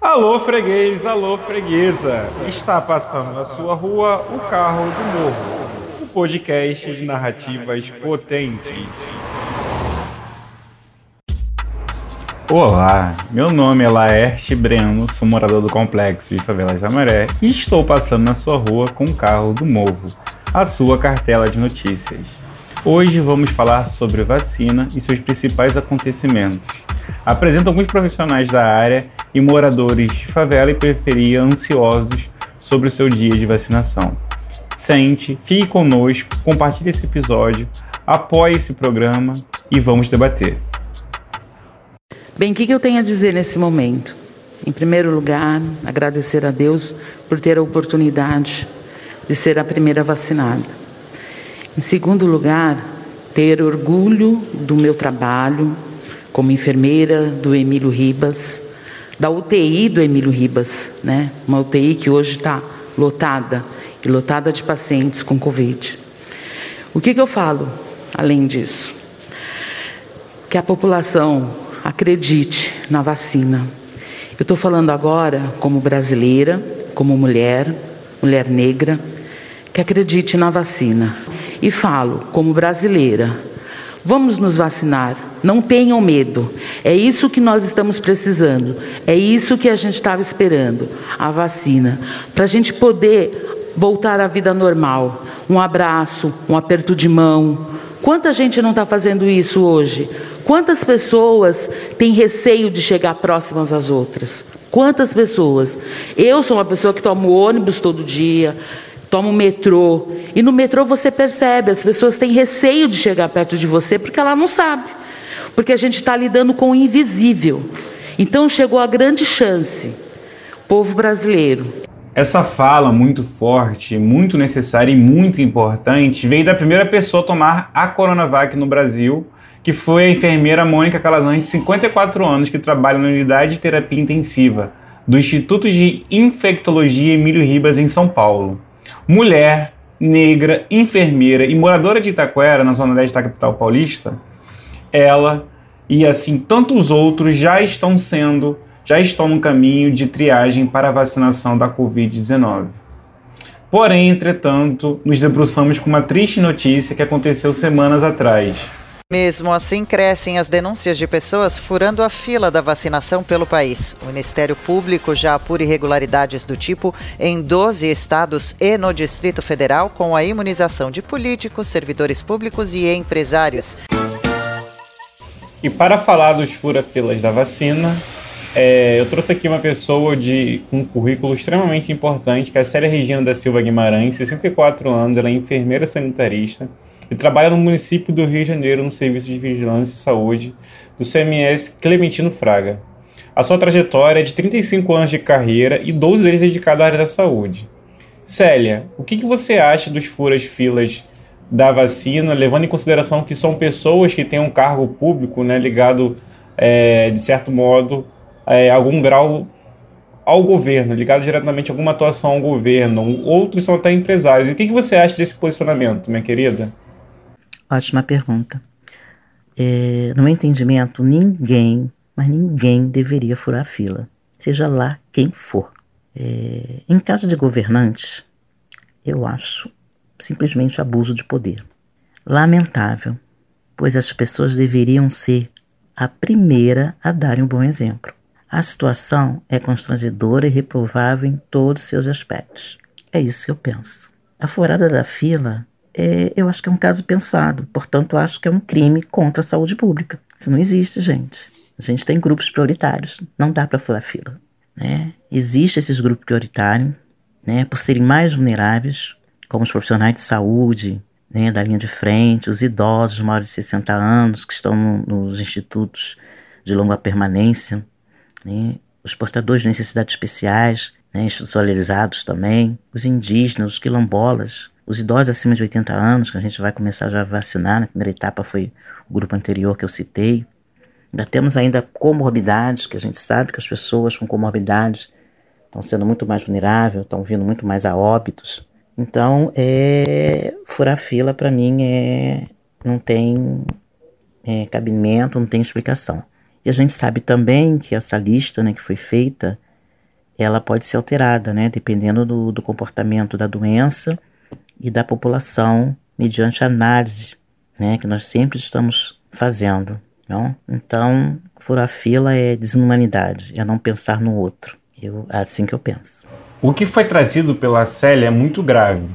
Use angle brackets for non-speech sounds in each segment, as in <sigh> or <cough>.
Alô, freguês, alô, freguesa. Está passando na sua rua o carro do morro. O podcast de narrativas potentes. Olá, meu nome é Laerte Breno, sou morador do complexo de Favelas da Maré e estou passando na sua rua com o carro do morro, a sua cartela de notícias. Hoje vamos falar sobre vacina e seus principais acontecimentos. Apresento alguns profissionais da área e moradores de favela e periferia ansiosos sobre o seu dia de vacinação. Sente, fique conosco, compartilhe esse episódio, apoie esse programa e vamos debater. Bem, o que eu tenho a dizer nesse momento? Em primeiro lugar, agradecer a Deus por ter a oportunidade de ser a primeira vacinada. Em segundo lugar, ter orgulho do meu trabalho como enfermeira do Emílio Ribas, da UTI do Emílio Ribas, né? Uma UTI que hoje está lotada e lotada de pacientes com Covid. O que, que eu falo além disso? Que a população acredite na vacina. Eu estou falando agora como brasileira, como mulher, mulher negra, que acredite na vacina. E falo, como brasileira, vamos nos vacinar, não tenham medo. É isso que nós estamos precisando, é isso que a gente estava esperando a vacina para a gente poder voltar à vida normal. Um abraço, um aperto de mão. Quanta gente não está fazendo isso hoje? Quantas pessoas têm receio de chegar próximas às outras? Quantas pessoas? Eu sou uma pessoa que tomo ônibus todo dia, toma o metrô. E no metrô você percebe, as pessoas têm receio de chegar perto de você porque ela não sabe. Porque a gente está lidando com o invisível. Então chegou a grande chance, povo brasileiro. Essa fala muito forte, muito necessária e muito importante veio da primeira pessoa a tomar a Coronavac no Brasil, que foi a enfermeira Mônica Calazan, de 54 anos, que trabalha na unidade de terapia intensiva do Instituto de Infectologia Emílio Ribas, em São Paulo mulher, negra, enfermeira e moradora de Itaquera, na zona leste da capital paulista, ela e assim tantos outros já estão sendo, já estão no caminho de triagem para a vacinação da Covid-19. Porém, entretanto, nos debruçamos com uma triste notícia que aconteceu semanas atrás. Mesmo assim, crescem as denúncias de pessoas furando a fila da vacinação pelo país. O Ministério Público já apura irregularidades do tipo em 12 estados e no Distrito Federal com a imunização de políticos, servidores públicos e empresários. E para falar dos fura-filas da vacina, é, eu trouxe aqui uma pessoa de um currículo extremamente importante, que é a Célia Regina da Silva Guimarães, 64 anos, ela é enfermeira sanitarista e trabalha no município do Rio de Janeiro no Serviço de Vigilância e Saúde do CMS Clementino Fraga. A sua trajetória é de 35 anos de carreira e 12 deles dedicados à área da saúde. Célia, o que, que você acha dos furas-filas da vacina, levando em consideração que são pessoas que têm um cargo público né, ligado, é, de certo modo, é, algum grau ao governo, ligado diretamente a alguma atuação ao governo, outros são até empresários. E o que, que você acha desse posicionamento, minha querida? Ótima pergunta. É, no meu entendimento, ninguém, mas ninguém deveria furar fila, seja lá quem for. É, em caso de governantes, eu acho simplesmente abuso de poder. Lamentável, pois as pessoas deveriam ser a primeira a darem um bom exemplo. A situação é constrangedora e reprovável em todos os seus aspectos. É isso que eu penso. A furada da fila é, eu acho que é um caso pensado. Portanto, acho que é um crime contra a saúde pública. Isso não existe, gente. A gente tem grupos prioritários. Não dá para furar fila. Né? Existem esses grupos prioritários, né, por serem mais vulneráveis, como os profissionais de saúde, né, da linha de frente, os idosos maiores de 60 anos que estão no, nos institutos de longa permanência, né, os portadores de necessidades especiais, né, institucionalizados também, os indígenas, os quilombolas, os idosos acima de 80 anos, que a gente vai começar já a vacinar, na primeira etapa foi o grupo anterior que eu citei. Ainda temos ainda comorbidades, que a gente sabe que as pessoas com comorbidades estão sendo muito mais vulneráveis, estão vindo muito mais a óbitos. Então, é, furar fila para mim é, não tem é, cabimento, não tem explicação. E a gente sabe também que essa lista né, que foi feita ela pode ser alterada, né, dependendo do, do comportamento da doença e da população, mediante análise, né, que nós sempre estamos fazendo. Não? Então, furar fila é desumanidade, é não pensar no outro. Eu, é assim que eu penso. O que foi trazido pela Célia é muito grave,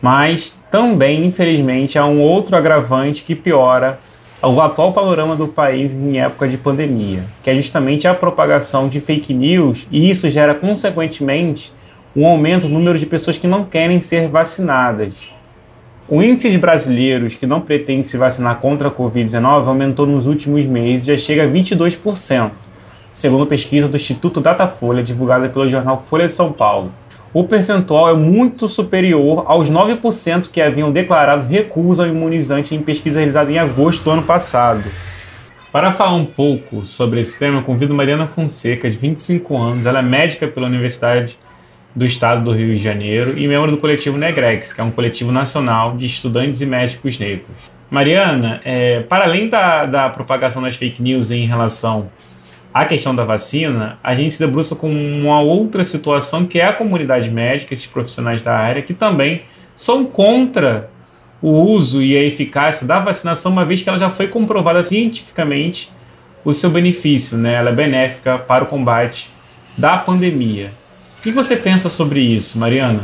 mas também, infelizmente, há um outro agravante que piora o atual panorama do país em época de pandemia, que é justamente a propagação de fake news, e isso gera, consequentemente, um aumento no número de pessoas que não querem ser vacinadas. O índice de brasileiros que não pretendem se vacinar contra a Covid-19 aumentou nos últimos meses e já chega a 22%, segundo pesquisa do Instituto Datafolha, divulgada pelo jornal Folha de São Paulo. O percentual é muito superior aos 9% que haviam declarado recusa ao imunizante em pesquisa realizada em agosto do ano passado. Para falar um pouco sobre esse tema, eu convido Mariana Fonseca, de 25 anos. Ela é médica pela Universidade do Estado do Rio de Janeiro e membro do coletivo Negrex, que é um coletivo nacional de estudantes e médicos negros. Mariana, é, para além da, da propagação das fake news em relação à questão da vacina, a gente se debruça com uma outra situação que é a comunidade médica, esses profissionais da área, que também são contra o uso e a eficácia da vacinação, uma vez que ela já foi comprovada cientificamente o seu benefício, né? ela é benéfica para o combate da pandemia que você pensa sobre isso, Mariana?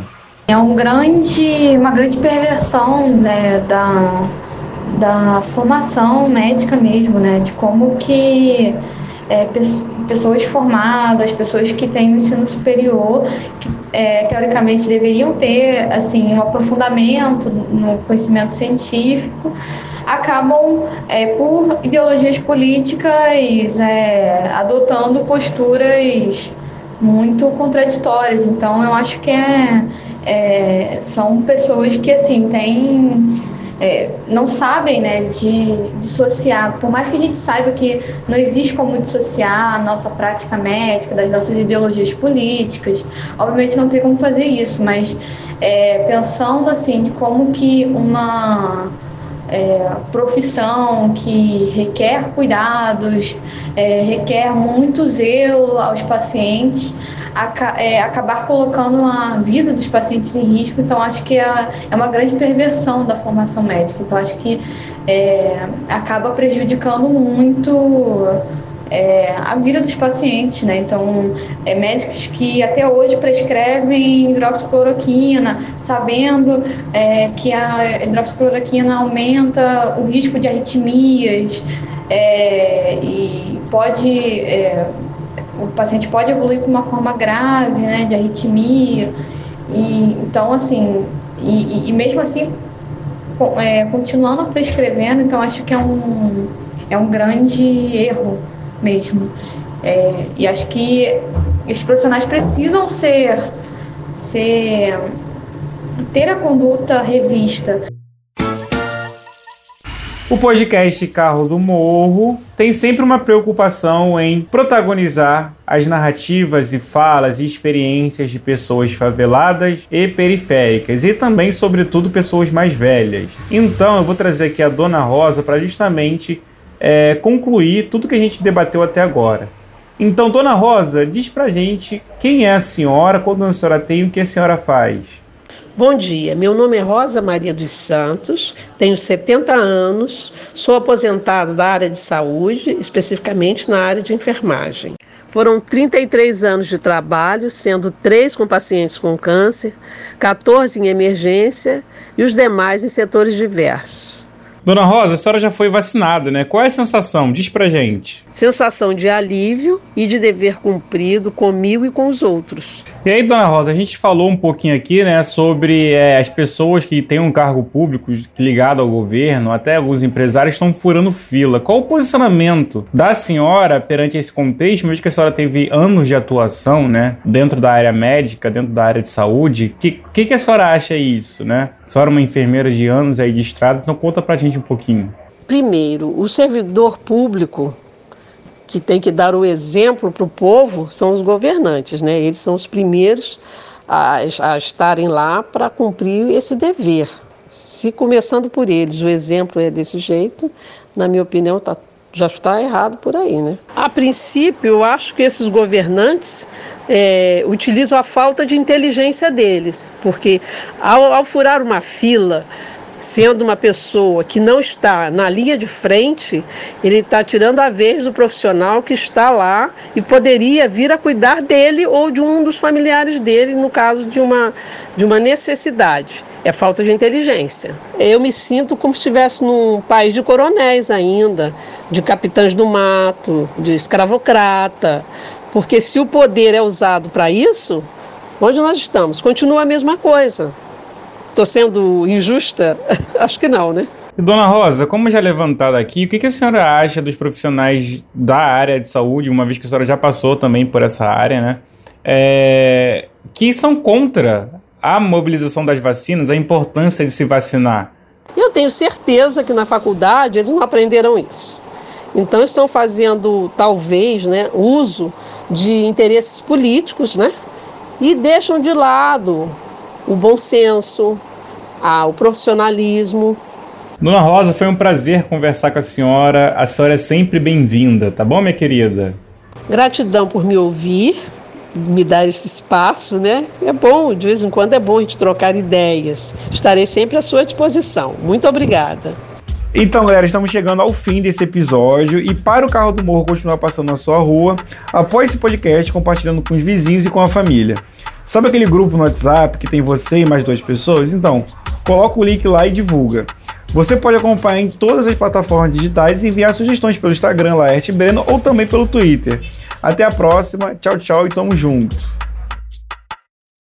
É um grande, uma grande perversão né, da, da formação médica mesmo, né, de como que é, pessoas formadas, pessoas que têm ensino superior, que é, teoricamente deveriam ter assim um aprofundamento no conhecimento científico, acabam é, por ideologias políticas é, adotando posturas muito contraditórias. Então, eu acho que é, é são pessoas que, assim, têm... É, não sabem né, de dissociar, por mais que a gente saiba que não existe como dissociar a nossa prática médica das nossas ideologias políticas, obviamente não tem como fazer isso, mas é, pensando assim de como que uma é, profissão que requer cuidados, é, requer muito zelo aos pacientes, é, acabar colocando a vida dos pacientes em risco. Então, acho que é, é uma grande perversão da formação médica. Então, acho que é, acaba prejudicando muito é, a vida dos pacientes, né? Então, é, médicos que até hoje prescrevem hidroxicloroquina, sabendo é, que a hidroxicloroquina aumenta o risco de arritmias é, e pode é, o paciente pode evoluir para uma forma grave, né, de arritmia. E então, assim, e, e mesmo assim, é, continuando prescrevendo, então acho que é um é um grande erro mesmo. É, e acho que esses profissionais precisam ser, ser ter a conduta revista. O podcast Carro do Morro tem sempre uma preocupação em protagonizar as narrativas e falas e experiências de pessoas faveladas e periféricas e também, sobretudo, pessoas mais velhas. Então, eu vou trazer aqui a Dona Rosa para justamente é, concluir tudo que a gente debateu até agora. Então, Dona Rosa, diz pra gente quem é a senhora, quando a senhora tem o que a senhora faz. Bom dia, meu nome é Rosa Maria dos Santos, tenho 70 anos, sou aposentada da área de saúde, especificamente na área de enfermagem. Foram 33 anos de trabalho, sendo três com pacientes com câncer, 14 em emergência e os demais em setores diversos. Dona Rosa, a senhora já foi vacinada, né? Qual é a sensação? Diz pra gente. Sensação de alívio e de dever cumprido comigo e com os outros. E aí, Dona Rosa, a gente falou um pouquinho aqui, né, sobre é, as pessoas que têm um cargo público ligado ao governo, até alguns empresários estão furando fila. Qual o posicionamento da senhora perante esse contexto, mesmo que a senhora teve anos de atuação, né, dentro da área médica, dentro da área de saúde? O que, que, que a senhora acha isso, né? A senhora é uma enfermeira de anos aí de estrada, então conta pra gente um pouquinho. Primeiro, o servidor público que tem que dar o exemplo para o povo são os governantes, né? Eles são os primeiros a, a estarem lá para cumprir esse dever. Se começando por eles, o exemplo é desse jeito, na minha opinião, está já está errado por aí, né? A princípio, eu acho que esses governantes é, utilizam a falta de inteligência deles, porque ao, ao furar uma fila, sendo uma pessoa que não está na linha de frente, ele está tirando a vez do profissional que está lá e poderia vir a cuidar dele ou de um dos familiares dele, no caso de uma, de uma necessidade. É falta de inteligência. Eu me sinto como se estivesse num país de coronéis ainda, de capitães do mato, de escravocrata, porque se o poder é usado para isso, onde nós estamos? Continua a mesma coisa. Estou sendo injusta? <laughs> Acho que não, né? Dona Rosa, como já levantado aqui, o que, a senhora acha dos profissionais da área de saúde, uma vez que a senhora já passou também por essa área, né? É, que são contra a mobilização das vacinas, a importância de se vacinar. Eu tenho certeza que na faculdade eles não aprenderam isso. Então estão fazendo, talvez, né, uso de interesses políticos, né? E deixam de lado o bom senso, a, o profissionalismo. Dona Rosa, foi um prazer conversar com a senhora. A senhora é sempre bem-vinda, tá bom, minha querida? Gratidão por me ouvir, me dar esse espaço, né? É bom, de vez em quando é bom a gente trocar ideias. Estarei sempre à sua disposição. Muito obrigada. Então, galera, estamos chegando ao fim desse episódio e para o carro do morro continuar passando na sua rua, após esse podcast compartilhando com os vizinhos e com a família. Sabe aquele grupo no WhatsApp que tem você e mais duas pessoas? Então, coloca o link lá e divulga. Você pode acompanhar em todas as plataformas digitais e enviar sugestões pelo Instagram Laerte Breno ou também pelo Twitter. Até a próxima, tchau, tchau e tamo junto.